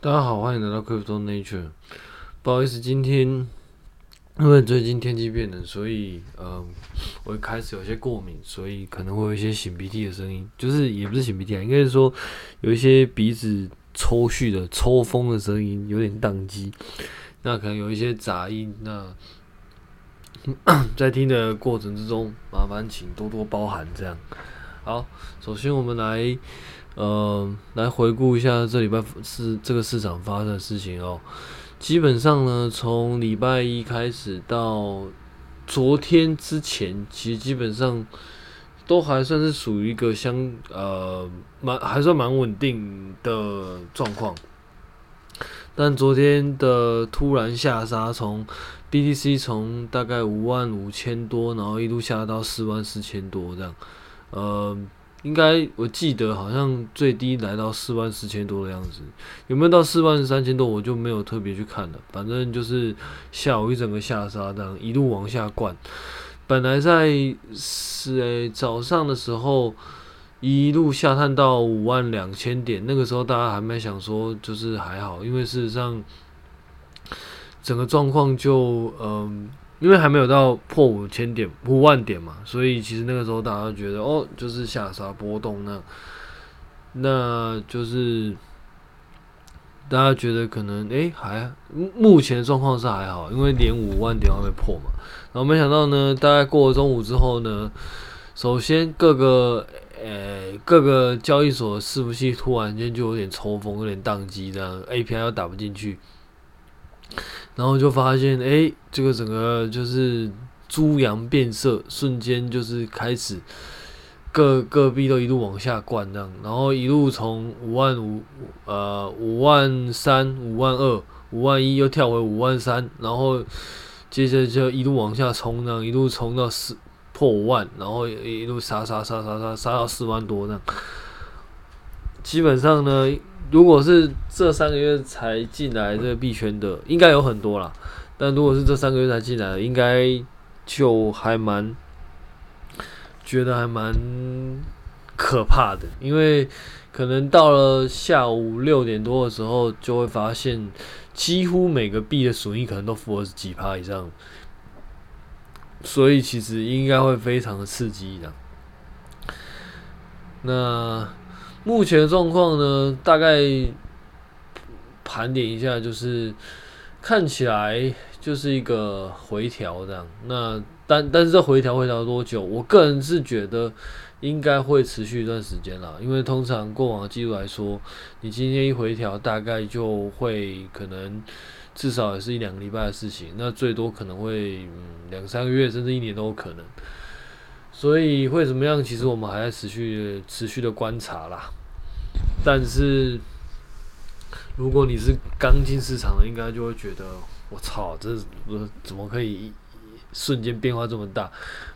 大家好，欢迎来到 Crypto Nature。不好意思，今天因为最近天气变冷，所以呃，我开始有些过敏，所以可能会有一些擤鼻涕的声音，就是也不是擤鼻涕啊，应该是说有一些鼻子抽蓄的抽风的声音，有点宕机。那可能有一些杂音，那 在听的过程之中，麻烦请多多包涵。这样，好，首先我们来。呃，来回顾一下这礼拜是这个市场发生的事情哦。基本上呢，从礼拜一开始到昨天之前，其实基本上都还算是属于一个相呃蛮还算蛮稳定的状况。但昨天的突然下杀，从 BTC 从大概五万五千多，然后一路下到四万四千多这样，呃。应该我记得好像最低来到四万四千多的样子，有没有到四万三千多我就没有特别去看了。反正就是下午一整个下杀，这样一路往下灌。本来在是诶、早上的时候一路下探到五万两千点，那个时候大家还没想说就是还好，因为事实上整个状况就嗯。因为还没有到破五千点、五万点嘛，所以其实那个时候大家觉得哦，就是下杀波动那，那就是大家觉得可能诶还目前状况是还好，因为连五万点还没破嘛。然后没想到呢，大概过了中午之后呢，首先各个呃各个交易所的伺服器突然间就有点抽风，有点宕机，这样 API 又打不进去。然后就发现，哎，这个整个就是猪羊变色，瞬间就是开始各各币都一路往下灌，这样，然后一路从五万五，呃，五万三、五万二、五万一，又跳回五万三，然后接着就一路往下冲，这样一路冲到四破五万，然后一路杀杀杀杀杀杀到四万多，这样，基本上呢。如果是这三个月才进来这个币圈的，应该有很多啦。但如果是这三个月才进来的，应该就还蛮觉得还蛮可怕的，因为可能到了下午六点多的时候，就会发现几乎每个币的损益可能都负二十几趴以上，所以其实应该会非常的刺激的。那。目前状况呢，大概盘点一下，就是看起来就是一个回调这样。那但但是这回调回调多久？我个人是觉得应该会持续一段时间啦，因为通常过往的记录来说，你今天一回调，大概就会可能至少也是一两个礼拜的事情，那最多可能会嗯两三个月甚至一年都有可能。所以会怎么样？其实我们还在持续持续的观察啦。但是，如果你是刚进市场的，应该就会觉得，我操，这怎么可以瞬间变化这么大？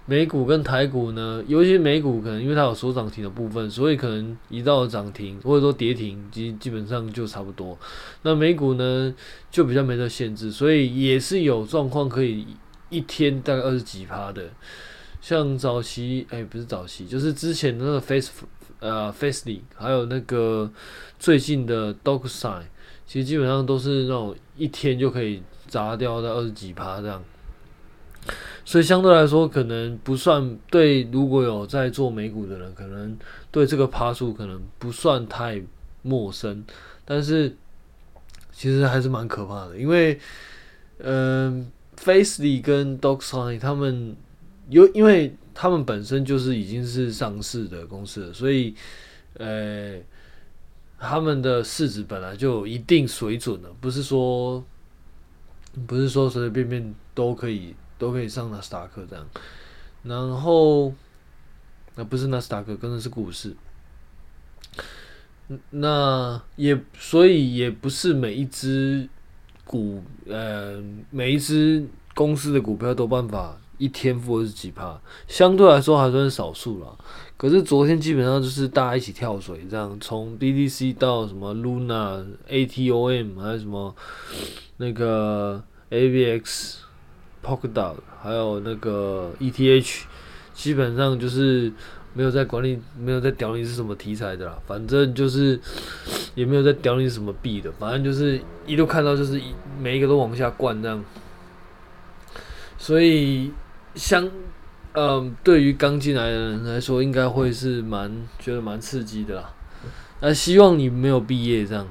美股跟台股呢？尤其美股，可能因为它有所涨停的部分，所以可能一到涨停或者说跌停，基基本上就差不多。那美股呢，就比较没得限制，所以也是有状况可以一天大概二十几趴的。像早期，哎、不是早期，就是之前的那个 Face。呃，Facely，还有那个最近的 DogeCoin，其实基本上都是那种一天就可以砸掉在二十几趴这样，所以相对来说可能不算对，如果有在做美股的人，可能对这个趴数可能不算太陌生，但是其实还是蛮可怕的，因为嗯、呃、Fastly 跟 DogeCoin 他们有因为。他们本身就是已经是上市的公司了，所以，呃，他们的市值本来就有一定水准了，不是说，不是说随随便便都可以都可以上纳斯达克这样。然后，那不是纳斯达克，真的是股市。那也所以也不是每一只股，呃，每一只公司的股票都办法。一天负二十几趴，相对来说还算少数啦。可是昨天基本上就是大家一起跳水，这样从 BTC 到什么 Luna、ATOM，还有什么那个 AVX、Polkadot，还有那个 ETH，基本上就是没有在管理，没有在屌你是什么题材的啦。反正就是也没有在屌你什么币的，反正就是一路看到就是一每一个都往下灌这样。所以，相，嗯，对于刚进来的人来说，应该会是蛮觉得蛮刺激的啦。那希望你没有毕业这样。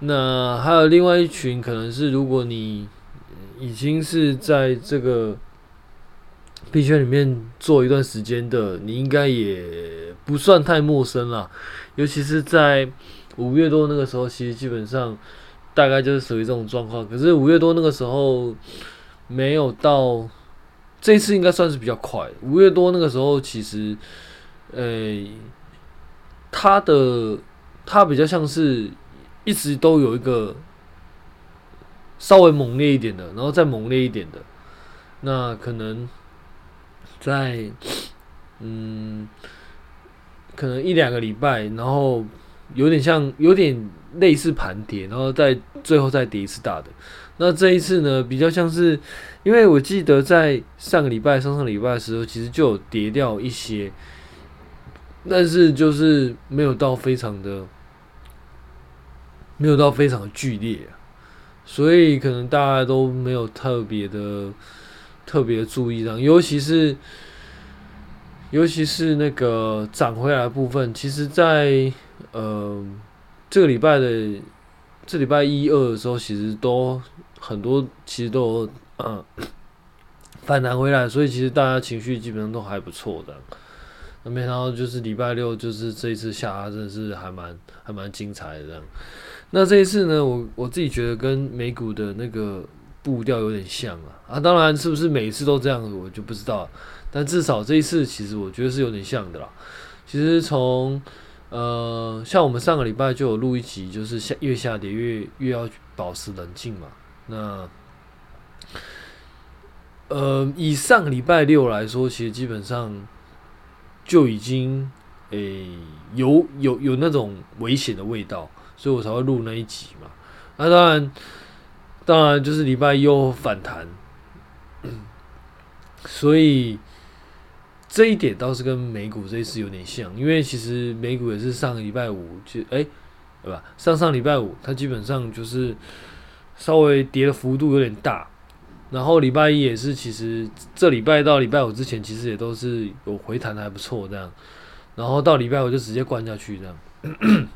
那还有另外一群，可能是如果你已经是在这个币圈里面做一段时间的，你应该也不算太陌生啦。尤其是在五月多那个时候，其实基本上大概就是属于这种状况。可是五月多那个时候。没有到，这次应该算是比较快。五月多那个时候，其实，呃、欸，他的他比较像是一直都有一个稍微猛烈一点的，然后再猛烈一点的。那可能在嗯，可能一两个礼拜，然后有点像有点类似盘跌，然后再最后再跌一次大的。那这一次呢，比较像是，因为我记得在上个礼拜、上上礼拜的时候，其实就有跌掉一些，但是就是没有到非常的，没有到非常的剧烈，所以可能大家都没有特别的、特别注意到，尤其是，尤其是那个涨回来部分，其实在呃这个礼拜的。这礼拜一二的时候，其实都很多，其实都嗯 反弹回来，所以其实大家情绪基本上都还不错的。那没想到就是礼拜六，就是这一次下拉真的是还蛮还蛮精彩的这样。那这一次呢，我我自己觉得跟美股的那个步调有点像啊啊，当然是不是每一次都这样，我就不知道。但至少这一次，其实我觉得是有点像的啦。其实从呃，像我们上个礼拜就有录一集，就是下越下跌越越要保持冷静嘛。那呃，以上个礼拜六来说，其实基本上就已经诶、有有有那种危险的味道，所以我才会录那一集嘛。那当然，当然就是礼拜一又反弹，所以。这一点倒是跟美股这一次有点像，因为其实美股也是上个礼拜五就哎，对吧？上上礼拜五它基本上就是稍微跌的幅度有点大，然后礼拜一也是，其实这礼拜到礼拜五之前其实也都是有回弹的还不错这样，然后到礼拜五就直接灌下去这样，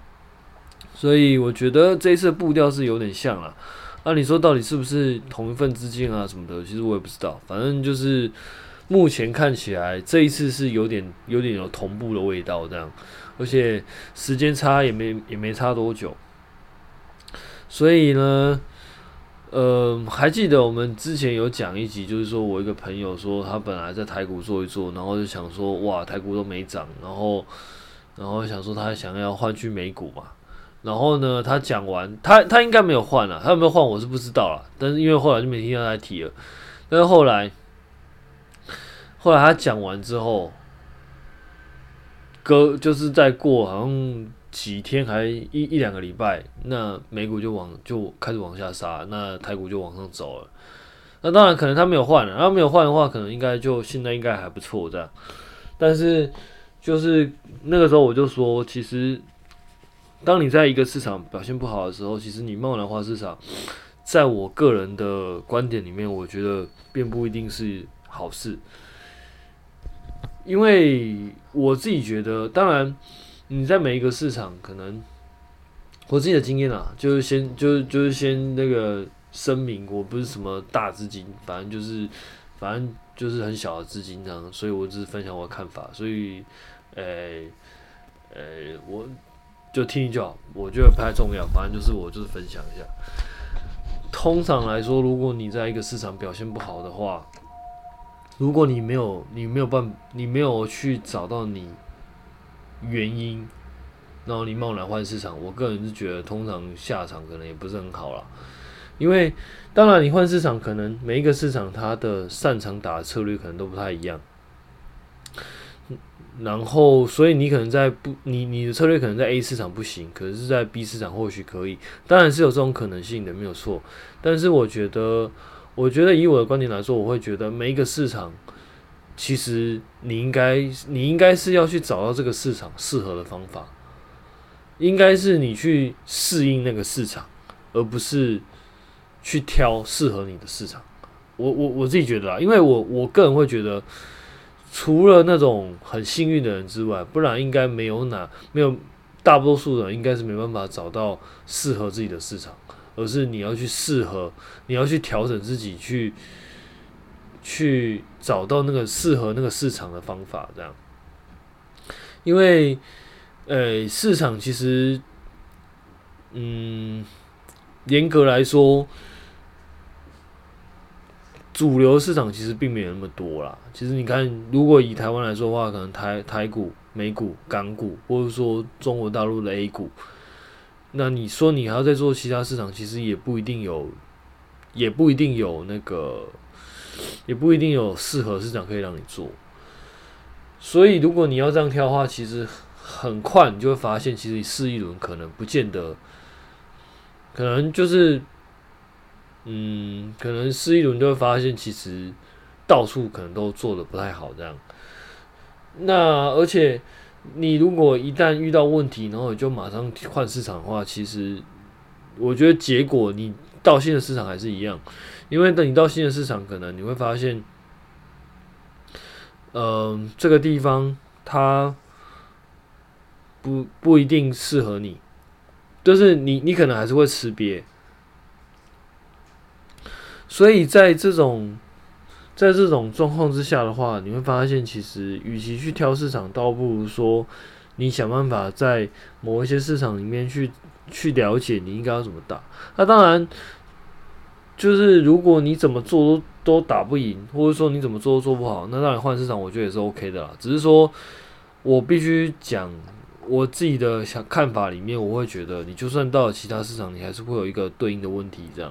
所以我觉得这一次的步调是有点像了。那你说到底是不是同一份资金啊什么的？其实我也不知道，反正就是。目前看起来这一次是有点有点有同步的味道，这样，而且时间差也没也没差多久，所以呢，呃，还记得我们之前有讲一集，就是说我一个朋友说他本来在台股做一做，然后就想说哇，台股都没涨，然后然后想说他想要换去美股嘛，然后呢，他讲完 他他应该没有换了，他有没有换我是不知道啦，但是因为后来就没听到他提了，但是后来。后来他讲完之后，隔就是再过好像几天还一一两个礼拜，那美股就往就开始往下杀，那台股就往上走了。那当然可能他没有换了，然后没有换的话，可能应该就现在应该还不错这样。但是就是那个时候我就说，其实当你在一个市场表现不好的时候，其实你贸然换市场，在我个人的观点里面，我觉得并不一定是好事。因为我自己觉得，当然你在每一个市场，可能我自己的经验啊，就是先就是就是先那个声明，我不是什么大资金，反正就是反正就是很小的资金这样，所以我只是分享我的看法，所以，呃、呃、我就听就好，我觉得不太重要，反正就是我就是分享一下。通常来说，如果你在一个市场表现不好的话，如果你没有，你没有办，你没有去找到你原因，然后你贸然换市场，我个人是觉得通常下场可能也不是很好啦。因为当然你换市场，可能每一个市场它的擅长打的策略可能都不太一样，然后所以你可能在不，你你的策略可能在 A 市场不行，可是在 B 市场或许可以，当然是有这种可能性的，没有错。但是我觉得。我觉得以我的观点来说，我会觉得每一个市场，其实你应该，你应该是要去找到这个市场适合的方法。应该是你去适应那个市场，而不是去挑适合你的市场。我我我自己觉得啊，因为我我个人会觉得，除了那种很幸运的人之外，不然应该没有哪没有大多数人应该是没办法找到适合自己的市场，而是你要去适合，你要去调整自己，去去找到那个适合那个市场的方法，这样。因为，呃，市场其实，嗯，严格来说。主流市场其实并没有那么多啦。其实你看，如果以台湾来说的话，可能台台股、美股、港股，或者说中国大陆的 A 股，那你说你还要再做其他市场，其实也不一定有，也不一定有那个，也不一定有适合市场可以让你做。所以，如果你要这样挑的话，其实很快你就会发现，其实你试一轮可能不见得，可能就是。嗯，可能试一轮就会发现，其实到处可能都做的不太好这样。那而且你如果一旦遇到问题，然后你就马上换市场的话，其实我觉得结果你到新的市场还是一样，因为等你到新的市场，可能你会发现，嗯、这个地方它不不一定适合你，就是你你可能还是会吃瘪。所以在这种在这种状况之下的话，你会发现，其实与其去挑市场，倒不如说你想办法在某一些市场里面去去了解你应该要怎么打。那当然，就是如果你怎么做都都打不赢，或者说你怎么做都做不好，那当然换市场，我觉得也是 OK 的啦。只是说我必须讲我自己的想看法里面，我会觉得你就算到了其他市场，你还是会有一个对应的问题这样。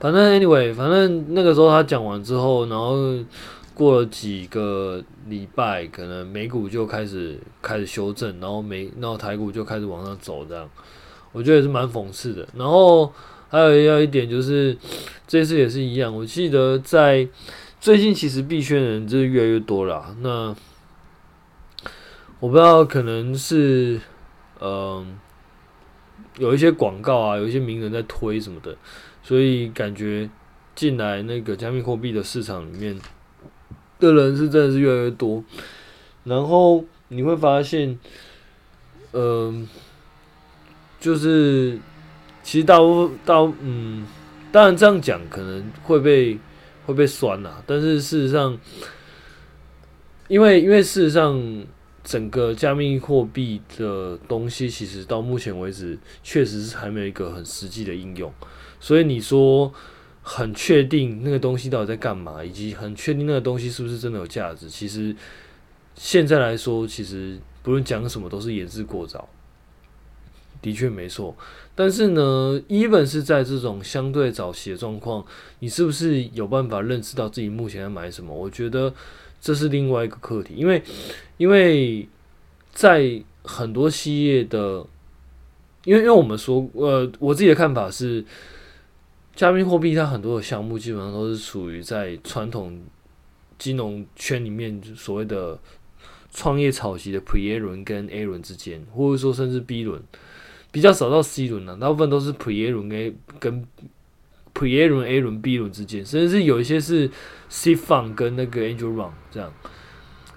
反正 anyway，反正那个时候他讲完之后，然后过了几个礼拜，可能美股就开始开始修正，然后美然后台股就开始往上走，这样我觉得也是蛮讽刺的。然后还有要一点就是，这次也是一样，我记得在最近其实币圈人就是越来越多了。那我不知道可能是嗯、有一些广告啊，有一些名人在推什么的。所以感觉进来那个加密货币的市场里面的人是真的是越来越多，然后你会发现，嗯、就是其实大部分大嗯，当然这样讲可能会被会被酸呐，但是事实上，因为因为事实上整个加密货币的东西，其实到目前为止确实是还没有一个很实际的应用。所以你说很确定那个东西到底在干嘛，以及很确定那个东西是不是真的有价值？其实现在来说，其实不论讲什么都是言之过早。的确没错，但是呢，even 是在这种相对早期的状况，你是不是有办法认识到自己目前在买什么？我觉得这是另外一个课题，因为因为在很多企业的，因为因为我们说，呃，我自己的看法是。加密货币它很多的项目基本上都是属于在传统金融圈里面所谓的创业草期的 Pre-A 轮跟 A 轮之间，或者说甚至 B 轮，比较少到 C 轮了，大部分都是 Pre-A 轮 A 跟 Pre-A 轮 A 轮 B 轮之间，甚至是有一些是 C Fund 跟那个 Angel Round 这样。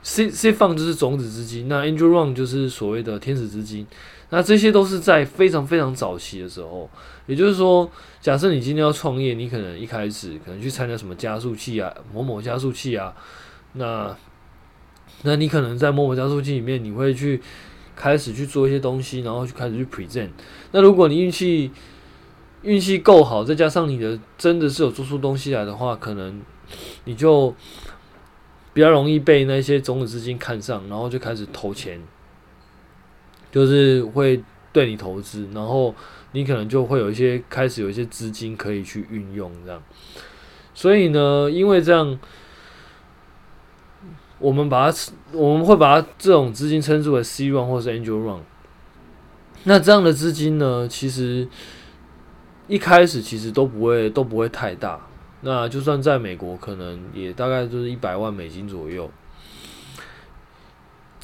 ，C C Fund 就是种子资金，那 Angel Round 就是所谓的天使资金。那这些都是在非常非常早期的时候，也就是说，假设你今天要创业，你可能一开始可能去参加什么加速器啊，某某加速器啊，那，那你可能在某某加速器里面，你会去开始去做一些东西，然后去开始去 present。那如果你运气运气够好，再加上你的真的是有做出东西来的话，可能你就比较容易被那些种子资金看上，然后就开始投钱。就是会对你投资，然后你可能就会有一些开始有一些资金可以去运用这样，所以呢，因为这样，我们把它我们会把它这种资金称之为 C round 或是 Angel run。那这样的资金呢，其实一开始其实都不会都不会太大，那就算在美国，可能也大概就是一百万美金左右。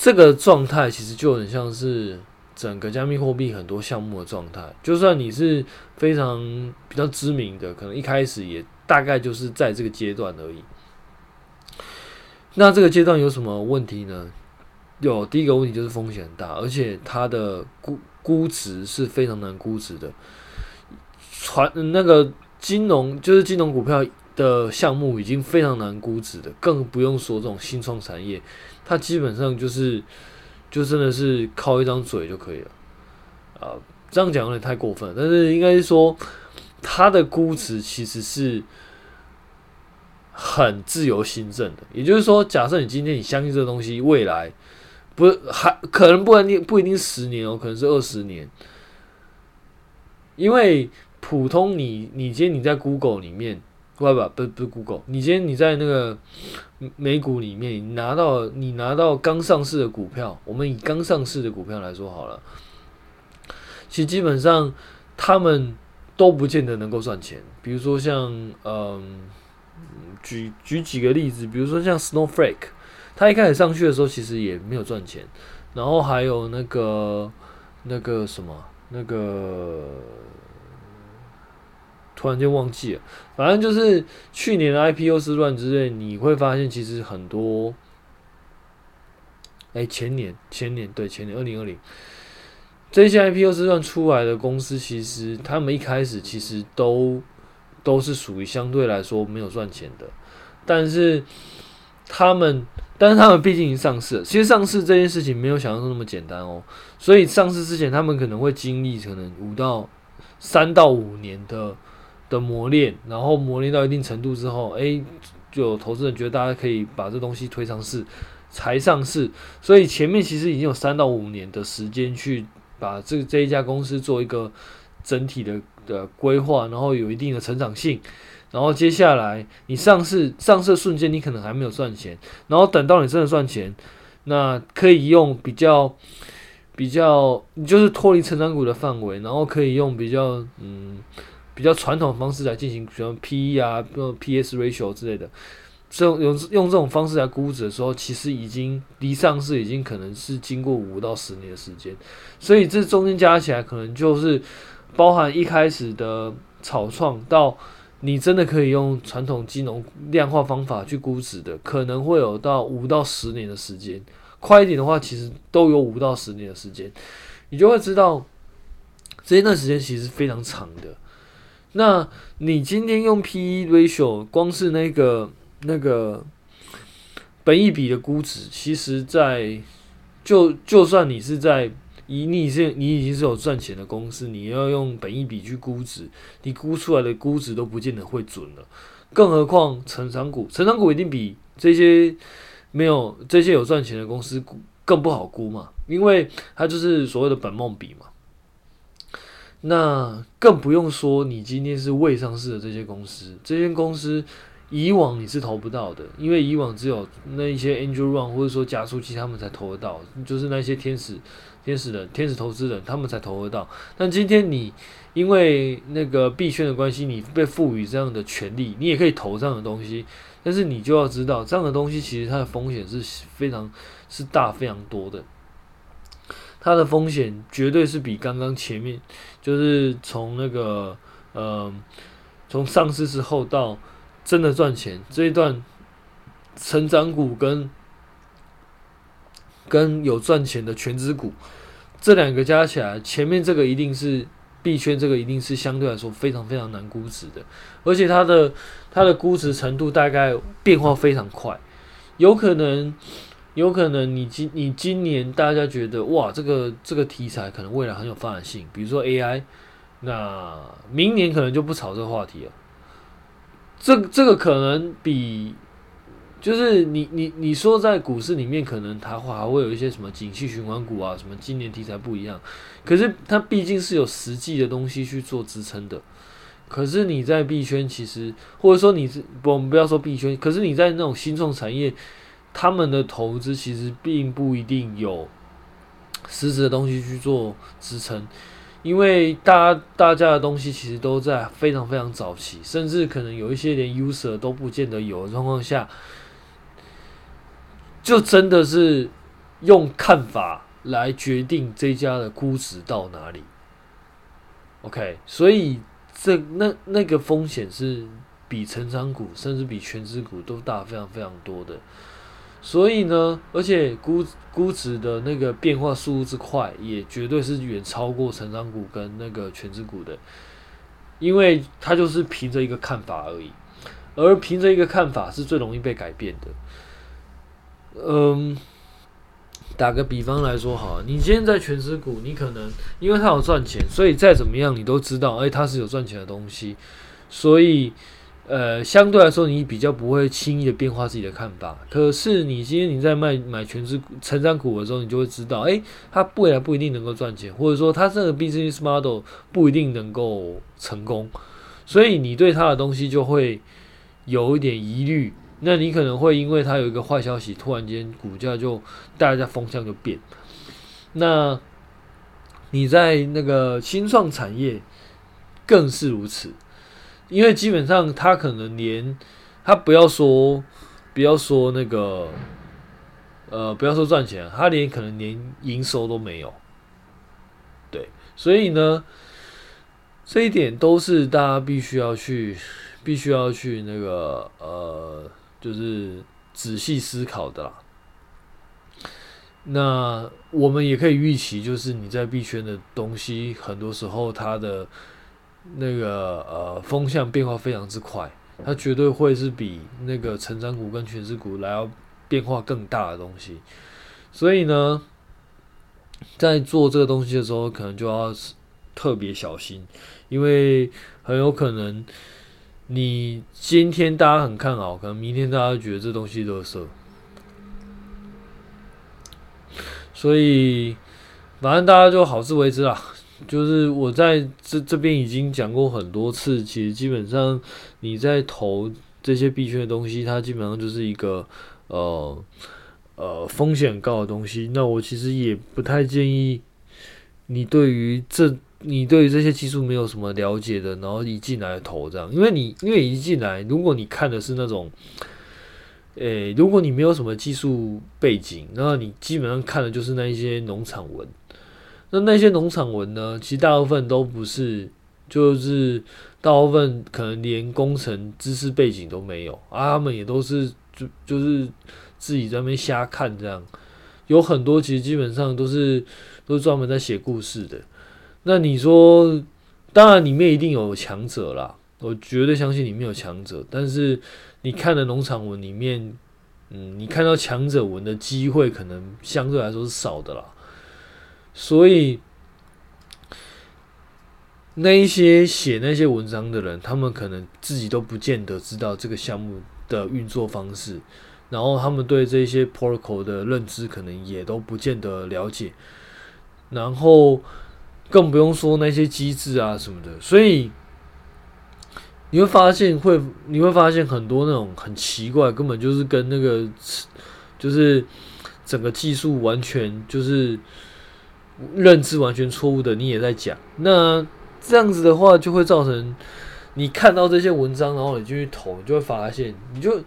这个状态其实就很像是整个加密货币很多项目的状态。就算你是非常比较知名的，可能一开始也大概就是在这个阶段而已。那这个阶段有什么问题呢？有第一个问题就是风险很大，而且它的估估值是非常难估值的。传那个金融就是金融股票的项目已经非常难估值的，更不用说这种新创产业，他基本上就是就真的是靠一张嘴就可以了。啊，这样讲有点太过分，但是应该是说他的估值其实是。很自由心证的，也就是说，假设你今天你相信这个东西，未来不还可能不一定不一定十年哦，可能是二十年。因为普通你你今天你在 Google 里面，不不不不 Google，你今天你在那个美股里面，你拿到你拿到刚上市的股票，我们以刚上市的股票来说好了，其实基本上他们都不见得能够赚钱，比如说像嗯。举举几个例子，比如说像 Snowflake，它一开始上去的时候其实也没有赚钱，然后还有那个那个什么那个，突然间忘记了，反正就是去年的 IPO 之乱之类，你会发现其实很多，哎、前年前年对前年二零二零，这些 IPO 之乱出来的公司，其实他们一开始其实都。都是属于相对来说没有赚钱的，但是他们，但是他们毕竟已经上市了。其实上市这件事情没有想象中那么简单哦，所以上市之前他们可能会经历可能五到三到五年的的磨练，然后磨练到一定程度之后，诶，就有投资人觉得大家可以把这东西推上市才上市。所以前面其实已经有三到五年的时间去把这这一家公司做一个整体的。的规划，然后有一定的成长性，然后接下来你上市上市瞬间，你可能还没有赚钱，然后等到你真的赚钱，那可以用比较比较，就是脱离成长股的范围，然后可以用比较嗯比较传统的方式来进行，比如 PE 啊，比如 PS ratio 之类的，这种用用这种方式来估值的时候，其实已经离上市已经可能是经过五到十年的时间，所以这中间加起来可能就是。包含一开始的草创到你真的可以用传统金融量化方法去估值的，可能会有到五到十年的时间。快一点的话，其实都有五到十年的时间，你就会知道这一段时间其实非常长的。那你今天用 P/E ratio，光是那个那个本益比的估值，其实在就就算你是在。以你是你已经是有赚钱的公司，你要用本益比去估值，你估出来的估值都不见得会准了。更何况成长股，成长股一定比这些没有这些有赚钱的公司更不好估嘛，因为它就是所谓的本梦比嘛。那更不用说你今天是未上市的这些公司，这些公司。以往你是投不到的，因为以往只有那一些 angel run 或者说加速器他们才投得到，就是那些天使、天使人、天使投资人他们才投得到。但今天你因为那个币圈的关系，你被赋予这样的权利，你也可以投这样的东西。但是你就要知道，这样的东西其实它的风险是非常是大、非常多的。它的风险绝对是比刚刚前面，就是从那个呃，从上市之后到。真的赚钱这一段，成长股跟跟有赚钱的全资股，这两个加起来，前面这个一定是币圈，这个一定是相对来说非常非常难估值的，而且它的它的估值程度大概变化非常快，有可能有可能你今你今年大家觉得哇，这个这个题材可能未来很有发展性，比如说 AI，那明年可能就不炒这个话题了。这这个可能比，就是你你你说在股市里面，可能它还会有一些什么景气循环股啊，什么今年题材不一样，可是它毕竟是有实际的东西去做支撑的。可是你在币圈，其实或者说你是不，我们不要说币圈，可是你在那种新创产业，他们的投资其实并不一定有实质的东西去做支撑。因为大家大家的东西其实都在非常非常早期，甚至可能有一些连 user 都不见得有的状况下，就真的是用看法来决定这家的估值到哪里。OK，所以这那那个风险是比成长股甚至比全职股都大非常非常多的。所以呢，而且估估值的那个变化速度之快，也绝对是远超过成长股跟那个全职股的，因为它就是凭着一个看法而已，而凭着一个看法是最容易被改变的。嗯。打个比方来说，好，你今天在全职股，你可能因为它有赚钱，所以再怎么样你都知道，哎、欸，它是有赚钱的东西，所以，呃，相对来说你比较不会轻易的变化自己的看法。可是你今天你在卖买全职、成长股的时候，你就会知道，哎、它未来不一定能够赚钱，或者说它这个 business model 不一定能够成功，所以你对它的东西就会有一点疑虑。那你可能会因为它有一个坏消息，突然间股价就大家风向就变。那你在那个新创产业更是如此，因为基本上他可能连他不要说不要说那个呃不要说赚钱，他连可能连营收都没有。对，所以呢，这一点都是大家必须要去必须要去那个呃。就是仔细思考的啦。那我们也可以预期，就是你在币圈的东西，很多时候它的那个呃风向变化非常之快，它绝对会是比那个成长股跟全值股来要变化更大的东西。所以呢，在做这个东西的时候，可能就要特别小心，因为很有可能。你今天大家很看好，可能明天大家觉得这东西垃圾，所以反正大家就好自为之啦。就是我在这这边已经讲过很多次，其实基本上你在投这些币圈的东西，它基本上就是一个呃呃风险高的东西。那我其实也不太建议你对于这。你对于这些技术没有什么了解的，然后一进来投这样，因为你因为一进来，如果你看的是那种，诶、如果你没有什么技术背景，然后你基本上看的就是那一些农场文，那那些农场文呢，其实大部分都不是，就是大部分可能连工程知识背景都没有啊，他们也都是就就是自己在那边瞎看这样，有很多其实基本上都是都是专门在写故事的。那你说，当然里面一定有强者啦，我绝对相信里面有强者。但是你看的农场文里面，嗯，你看到强者文的机会可能相对来说是少的啦。所以那一些写那些文章的人，他们可能自己都不见得知道这个项目的运作方式，然后他们对这些 protocol 的认知可能也都不见得了解，然后。更不用说那些机制啊什么的，所以你会发现会，你会发现很多那种很奇怪，根本就是跟那个就是整个技术完全就是认知完全错误的，你也在讲。那这样子的话，就会造成你看到这些文章，然后你进去投，你就会发现，你就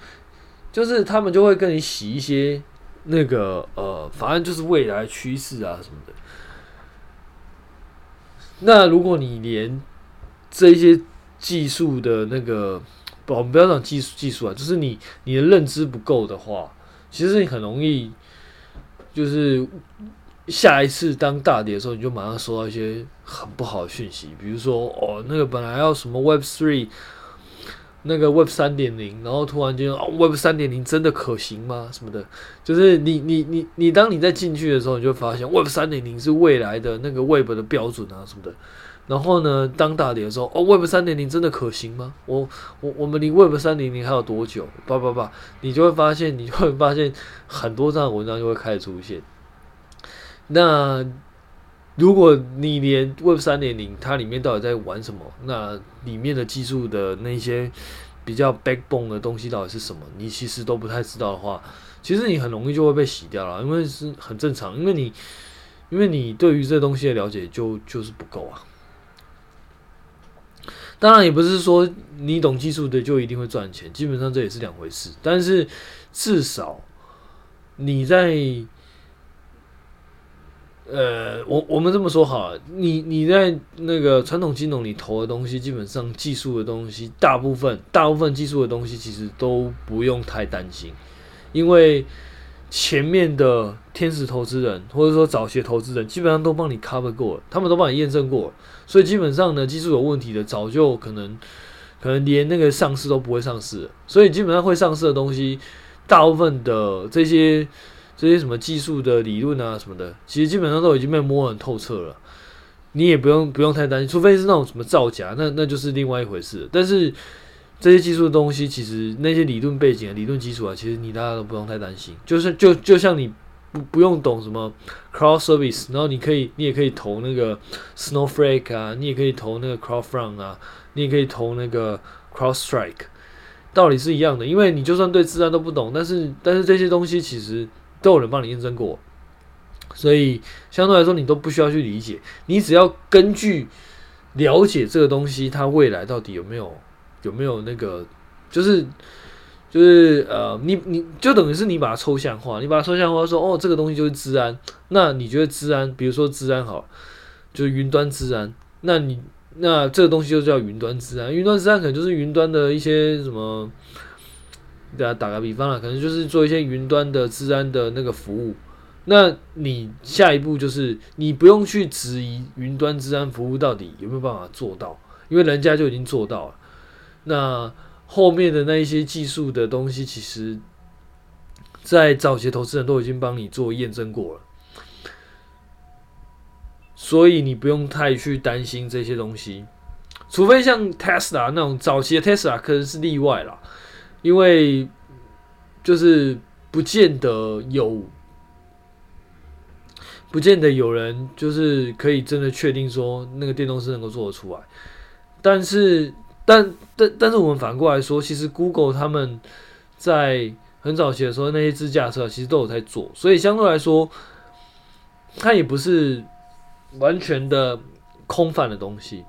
就是他们就会跟你洗一些那个呃，反正就是未来趋势啊什么的。那如果你连这些技术的那个，我们不要讲技术技术啊，就是你你的认知不够的话，其实你很容易就是下一次当大跌的时候，你就马上收到一些很不好的讯息，比如说哦，那个本来要什么 Web Three。那个 Web 三点零，然后突然间哦，Web 三点零真的可行吗？什么的，就是你你你你，当你在进去的时候，你就发现 Web 三点零是未来的那个 Web 的标准啊什么的。然后呢，当大跌的时候，哦，Web 三点零真的可行吗？我我我们离 Web 三点零还有多久？叭叭叭，你就会发现，你就会发现很多这样的文章就会开始出现。那。如果你连 Web 三点零它里面到底在玩什么，那里面的技术的那些比较 backbone 的东西到底是什么，你其实都不太知道的话，其实你很容易就会被洗掉了，因为是很正常，因为你因为你对于这东西的了解就就是不够啊。当然也不是说你懂技术的就一定会赚钱，基本上这也是两回事，但是至少你在。呃，我我们这么说好，你你在那个传统金融里投的东西，基本上技术的东西，大部分大部分技术的东西其实都不用太担心，因为前面的天使投资人或者说早期投资人，基本上都帮你 cover 过，他们都帮你验证过，所以基本上呢，技术有问题的早就可能可能连那个上市都不会上市，所以基本上会上市的东西，大部分的这些。这些什么技术的理论啊什么的，其实基本上都已经被摸很透彻了，你也不用不用太担心，除非是那种什么造假，那那就是另外一回事。但是这些技术的东西，其实那些理论背景、理论基础啊，其实你大家都不用太担心。就是就就像你不不用懂什么 Cloud Service，然后你可以你也可以投那个 Snowflake 啊，你也可以投那个 CloudFront 啊，你也可以投那个 CrowdStrike，道理是一样的。因为你就算对自然都不懂，但是但是这些东西其实。都有人帮你验证过，所以相对来说你都不需要去理解，你只要根据了解这个东西，它未来到底有没有有没有那个，就是就是呃，你你就等于是你把它抽象化，你把它抽象化说哦，这个东西就是资安，那你觉得资安，比如说资安好，就是云端资安，那你那这个东西就叫云端资安，云端资安可能就是云端的一些什么。对啊，打个比方啦，可能就是做一些云端的治安的那个服务。那你下一步就是你不用去质疑云端治安服务到底有没有办法做到，因为人家就已经做到了。那后面的那一些技术的东西，其实，在早期投资人都已经帮你做验证过了，所以你不用太去担心这些东西，除非像 Tesla 那种早期的 Tesla 可能是例外啦。因为就是不见得有，不见得有人就是可以真的确定说那个电动车能够做得出来，但是但但但是我们反过来说，其实 Google 他们在很早期的时候那些自驾车其实都有在做，所以相对来说，它也不是完全的空泛的东西。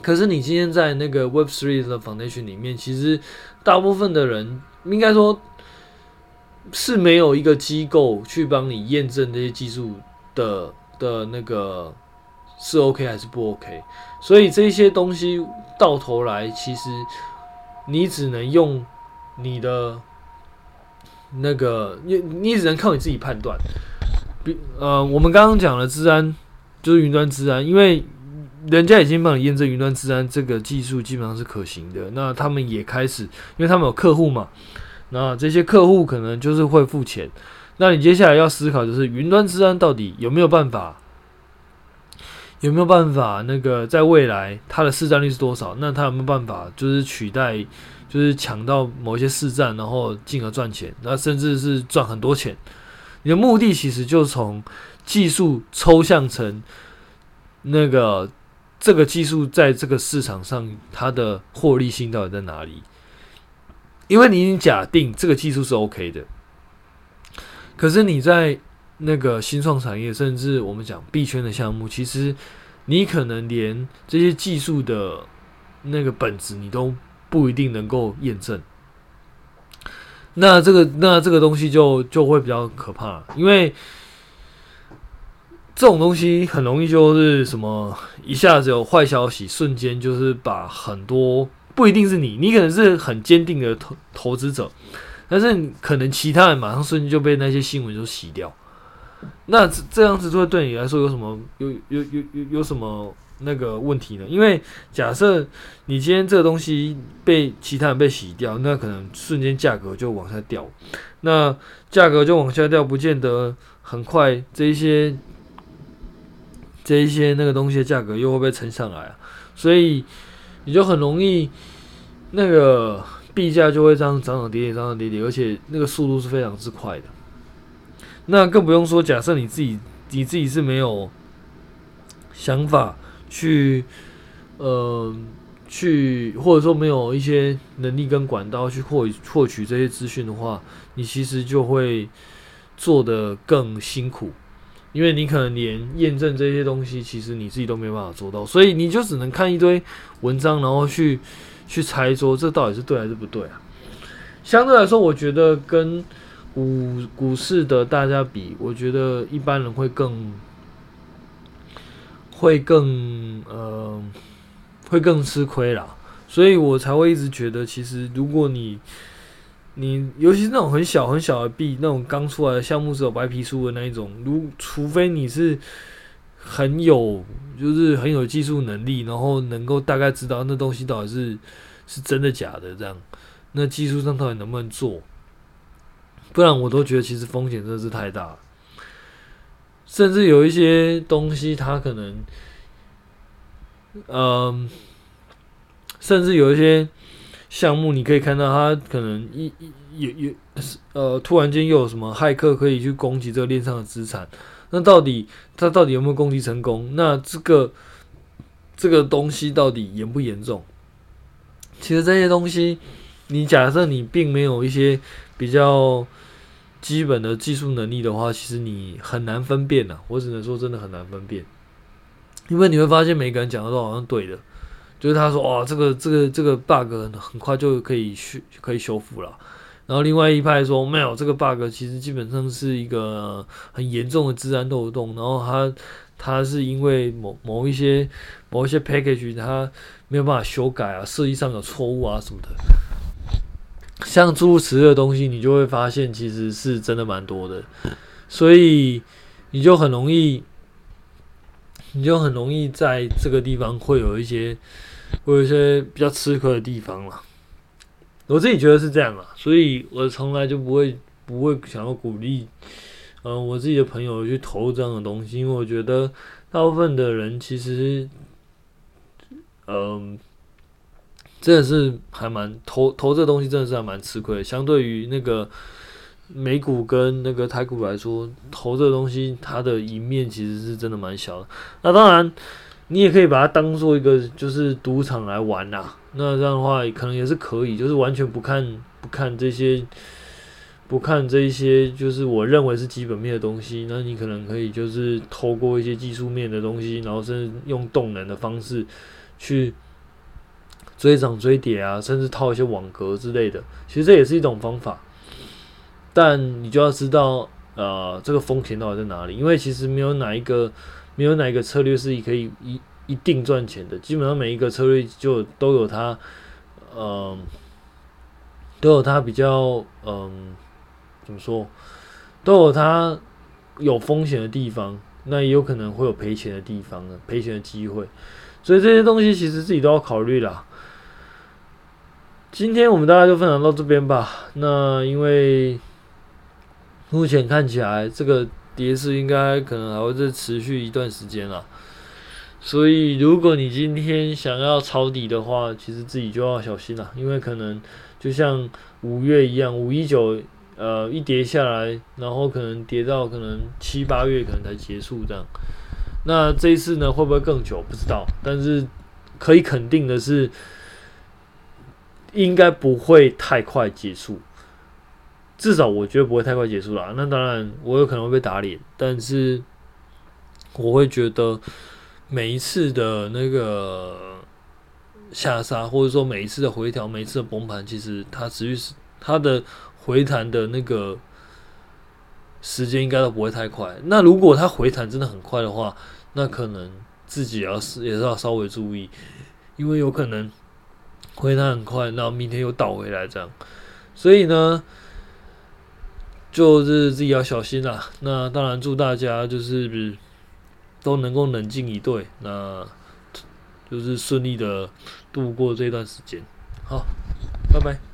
可是你今天在那个 Web3 的 Foundation 里面，其实大部分的人应该说是没有一个机构去帮你验证这些技术的的那个是 OK 还是不 OK，所以这些东西到头来，其实你只能用你的那个你你只能靠你自己判断。比呃，我们刚刚讲了资安，就是云端资安，因为。人家已经帮你验证云端治安这个技术基本上是可行的，那他们也开始，因为他们有客户嘛，那这些客户可能就是会付钱。那你接下来要思考就是云端治安到底有没有办法，有没有办法那个在未来它的市占率是多少？那它有没有办法就是取代，就是抢到某些市占，然后进而赚钱，那甚至是赚很多钱？你的目的其实就从技术抽象成那个。这个技术在这个市场上，它的获利性到底在哪里？因为你已经假定这个技术是 OK 的，可是你在那个新创产业，甚至我们讲币圈的项目，其实你可能连这些技术的那个本质，你都不一定能够验证。那这个那这个东西就就会比较可怕，因为。这种东西很容易就是什么，一下子有坏消息，瞬间就是把很多不一定是你，你可能是很坚定的投投资者，但是可能其他人马上瞬间就被那些新闻就洗掉。那这样子会对你来说有什么有有有有有什么那个问题呢？因为假设你今天这个东西被其他人被洗掉，那可能瞬间价格就往下掉，那价格就往下掉，不见得很快这一些。这一些那个东西的价格又会不会撑上来啊？所以你就很容易那个币价就会这样涨涨跌跌，涨涨跌跌，而且那个速度是非常之快的。那更不用说，假设你自己你自己是没有想法去呃去，或者说没有一些能力跟管道去获获取这些资讯的话，你其实就会做得更辛苦。因为你可能连验证这些东西，其实你自己都没办法做到，所以你就只能看一堆文章，然后去去猜说这到底是对还是不对啊。相对来说，我觉得跟股股市的大家比，我觉得一般人会更会更呃会更吃亏啦。所以我才会一直觉得，其实如果你你尤其是那种很小很小的币，那种刚出来的项目是有白皮书的那一种，如除非你是很有就是很有技术能力，然后能够大概知道那东西到底是是真的假的这样，那技术上到底能不能做？不然我都觉得其实风险真的是太大了，甚至有一些东西它可能，嗯、甚至有一些项目，你可以看到它可能一一有有呃，突然间又有什么骇客可以去攻击这个链上的资产，那到底它到底有没有攻击成功？那这个这个东西到底严不严重？其实这些东西，你假设你并没有一些比较基本的技术能力的话，其实你很难分辨呐。我只能说，真的很难分辨，因为你会发现每个人讲的都好像对的。就是他说，哇，这个这个这个 bug 很快就可以修可以修复了。然后另外一派说，没有这个 bug，其实基本上是一个很严重的资安漏洞。然后他他是因为某某一些某一些 package 它没有办法修改啊，设计上有错误啊什么的。像诸如此类的东西，你就会发现其实是真的蛮多的，所以你就很容易，你就很容易在这个地方会有一些。会有一些比较吃亏的地方了，我自己觉得是这样啦，所以我从来就不会不会想要鼓励，嗯、我自己的朋友去投这样的东西，因为我觉得大部分的人其实，嗯、呃，真的是还蛮投投这东西真的是还蛮吃亏，相对于那个美股跟那个台股来说，投这东西它的赢面其实是真的蛮小的。那当然。你也可以把它当做一个就是赌场来玩呐，那这样的话可能也是可以，就是完全不看不看这些，不看这一些就是我认为是基本面的东西，那你可能可以就是透过一些技术面的东西，然后甚至用动能的方式去追涨追跌啊，甚至套一些网格之类的，其实这也是一种方法，但你就要知道呃这个风险到底在哪里，因为其实没有哪一个。没有哪一个策略是可以一一定赚钱的，基本上每一个策略就都有它，嗯，都有它比较，嗯，怎么说，都有它有风险的地方，那也有可能会有赔钱的地方呢，赔钱的机会，所以这些东西其实自己都要考虑啦。今天我们大概就分享到这边吧。那因为目前看起来这个。跌势应该可能还会再持续一段时间了，所以如果你今天想要抄底的话，其实自己就要小心了，因为可能就像五月一样，五一九呃一跌下来，然后可能跌到可能七八月可能才结束这样。那这一次呢，会不会更久？不知道，但是可以肯定的是，应该不会太快结束。至少我觉得不会太快结束啦。那当然，我有可能会被打脸，但是我会觉得每一次的那个下杀，或者说每一次的回调，每一次的崩盘，其实它持续是它的回弹的那个时间应该都不会太快。那如果它回弹真的很快的话，那可能自己也要是也是要稍微注意，因为有可能回弹很快，然后明天又倒回来这样。所以呢，就是自己要小心啦。那当然，祝大家就是都能够冷静以对，那就是顺利的度过这段时间。好，拜拜。